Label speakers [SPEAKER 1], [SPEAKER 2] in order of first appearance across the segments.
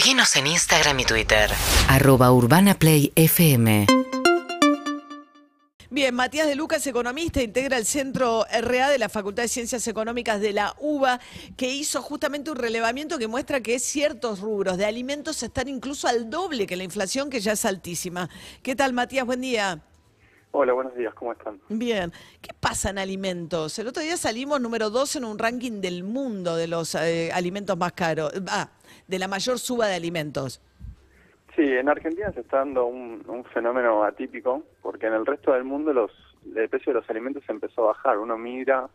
[SPEAKER 1] Seguinos en Instagram y Twitter.
[SPEAKER 2] arroba urbanaplayfm
[SPEAKER 3] Bien, Matías de Lucas, economista, integra el Centro RA de la Facultad de Ciencias Económicas de la UBA, que hizo justamente un relevamiento que muestra que ciertos rubros de alimentos están incluso al doble que la inflación, que ya es altísima. ¿Qué tal, Matías? Buen día.
[SPEAKER 4] Hola, buenos días, ¿cómo están?
[SPEAKER 3] Bien, ¿qué pasa en alimentos? El otro día salimos número dos en un ranking del mundo de los eh, alimentos más caros, ah, de la mayor suba de alimentos.
[SPEAKER 4] Sí, en Argentina se está dando un, un fenómeno atípico, porque en el resto del mundo los, el precio de los alimentos empezó a bajar. Uno mira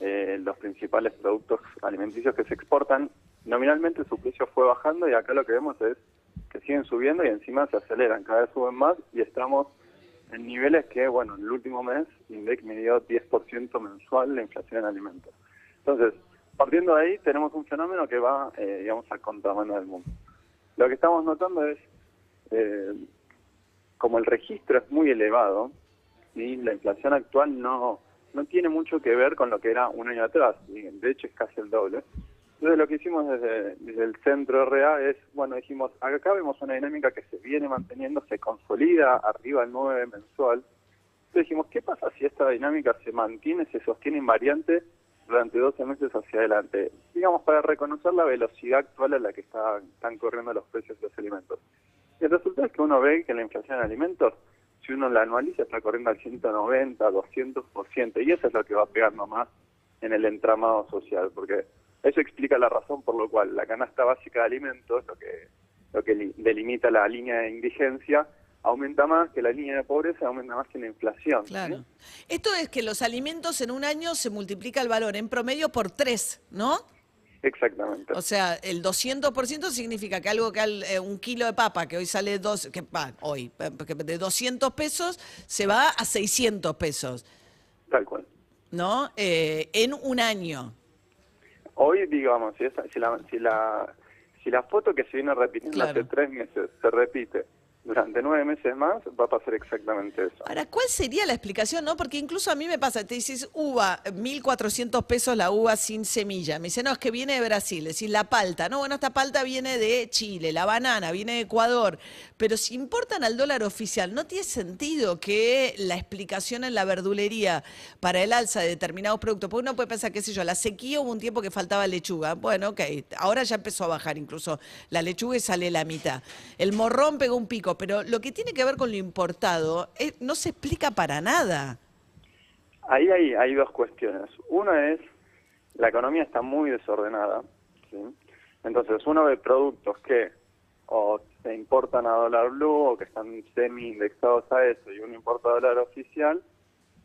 [SPEAKER 4] eh, los principales productos alimenticios que se exportan, nominalmente su precio fue bajando y acá lo que vemos es que siguen subiendo y encima se aceleran, cada vez suben más y estamos en niveles que, bueno, en el último mes INDEC midió 10% mensual la inflación en alimentos. Entonces, partiendo de ahí, tenemos un fenómeno que va, eh, digamos, al contramano del mundo. Lo que estamos notando es, eh, como el registro es muy elevado, y la inflación actual no, no tiene mucho que ver con lo que era un año atrás, de hecho es casi el doble. Entonces lo que hicimos desde, el centro RA es, bueno, dijimos, acá vemos una dinámica que se viene manteniendo, se consolida arriba del 9 mensual. Entonces dijimos, ¿qué pasa si esta dinámica se mantiene, se sostiene invariante durante 12 meses hacia adelante? Digamos, para reconocer la velocidad actual a la que está- están corriendo los precios de los alimentos. Y el resultado es que uno ve que la inflación en alimentos, si uno la anualiza, está corriendo al 190, 200%, y eso es lo que va pegando más en el entramado social, porque eso explica la razón por lo cual la canasta básica de alimentos, lo que, lo que li- delimita la línea de indigencia, aumenta más que la línea de pobreza, aumenta más que la inflación.
[SPEAKER 3] Claro. Esto es que los alimentos en un año se multiplica el valor en promedio por tres, ¿no?
[SPEAKER 4] Exactamente.
[SPEAKER 3] O sea, el 200% significa que algo que al- eh, un kilo de papa que hoy sale dos, que va, hoy eh, que de 200 pesos se va a 600 pesos,
[SPEAKER 4] Tal cual.
[SPEAKER 3] ¿no? Eh, en un año.
[SPEAKER 4] Hoy, digamos, si, esa- si, la, si, la, si la foto que se viene repitiendo
[SPEAKER 3] Claro.
[SPEAKER 4] hace tres meses se repite durante nueve meses más, va a pasar exactamente eso.
[SPEAKER 3] Ahora, ¿cuál sería la explicación, no? Porque incluso a mí me pasa, te dices uva, 1.400 pesos la uva sin semilla. Me dice, no, es que viene de Brasil. Decís, la palta. No, bueno, esta palta viene de Chile, la banana viene de Ecuador. Pero si importan al dólar oficial, ¿no tiene sentido que la explicación en la verdulería para el alza de determinados productos? Porque uno puede pensar, qué sé yo, la sequía hubo un tiempo que faltaba lechuga. Bueno, ok, ahora ya empezó a bajar incluso la lechuga y sale la mitad. El morrón pegó un pico, pero lo que tiene que ver con lo importado eh, no se explica para nada.
[SPEAKER 4] Ahí hay, hay dos cuestiones. Una es, la economía está muy desordenada, ¿sí? Entonces uno ve productos que o se importan a dólar blue o que están semi-indexados a eso y uno importa a dólar oficial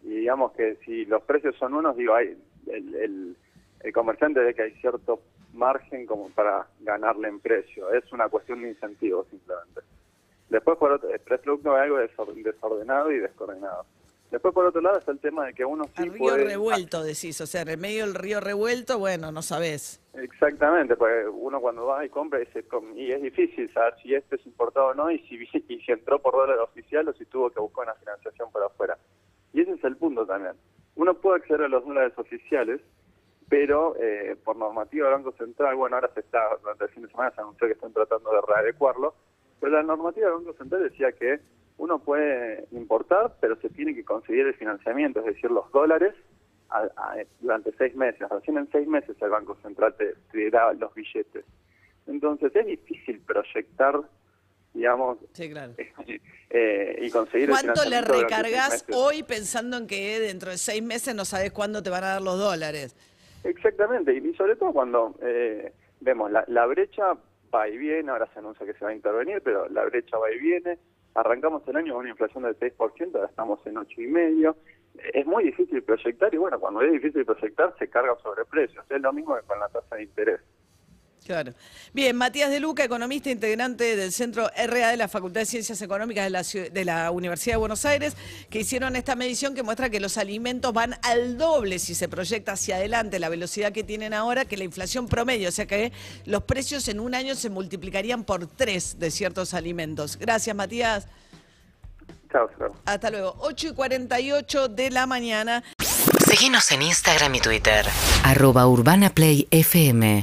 [SPEAKER 4] y digamos que si los precios son unos, digo, hay, el, el, el comerciante ve que hay cierto margen como para ganarle en precio. Es una cuestión de incentivos simplemente. Después, por otro, el producto es algo desor- desordenado y descoordinado. Después, por otro lado, está el tema de que uno sí
[SPEAKER 3] Al río
[SPEAKER 4] puede...
[SPEAKER 3] revuelto, decís, o sea, en el medio del río revuelto, bueno, no sabés.
[SPEAKER 4] Exactamente, porque uno cuando va y compra y, se com- y es difícil saber si este es importado o no y si, y si entró por dólar oficial o si tuvo que buscar una financiación por afuera. Y ese es el punto también. Uno puede acceder a los dólares oficiales, pero eh, por normativa del Banco Central, bueno, ahora se está, durante el fin de semana se anunció que están tratando de readecuarlo, pero la normativa del Banco Central decía que uno puede importar, pero se tiene que conseguir el financiamiento, es decir, los dólares a- a- durante seis meses. Recién en seis meses el Banco Central te, te da los billetes. Entonces es difícil proyectar, digamos,
[SPEAKER 3] Sí, claro.
[SPEAKER 4] eh, y conseguir el
[SPEAKER 3] ¿Cuánto le recargas hoy pensando en que dentro de seis meses no sabes cuándo te van a dar los dólares?
[SPEAKER 4] Exactamente, y sobre todo cuando eh, vemos la, la brecha va y viene, ahora se anuncia que se va a intervenir, pero la brecha va y viene, arrancamos el año con una inflación del 6%, ahora estamos en 8,5%, es muy difícil proyectar y bueno, cuando es difícil proyectar se carga sobre precios, es lo mismo que con la tasa de interés.
[SPEAKER 3] Claro. Bien, Matías de Luca, economista integrante del Centro RA de la Facultad de Ciencias Económicas de la, ciu- de la Universidad de Buenos Aires, que hicieron esta medición que muestra que los alimentos van al doble si se proyecta hacia adelante la velocidad que tienen ahora que la inflación promedio. O sea que los precios en un año se multiplicarían por tres de ciertos alimentos. Gracias, Matías.
[SPEAKER 4] Chao, chao.
[SPEAKER 3] Hasta luego. 8 y 48 de la mañana.
[SPEAKER 1] Seguinos en Instagram y Twitter.
[SPEAKER 2] arroba urbanaplayfm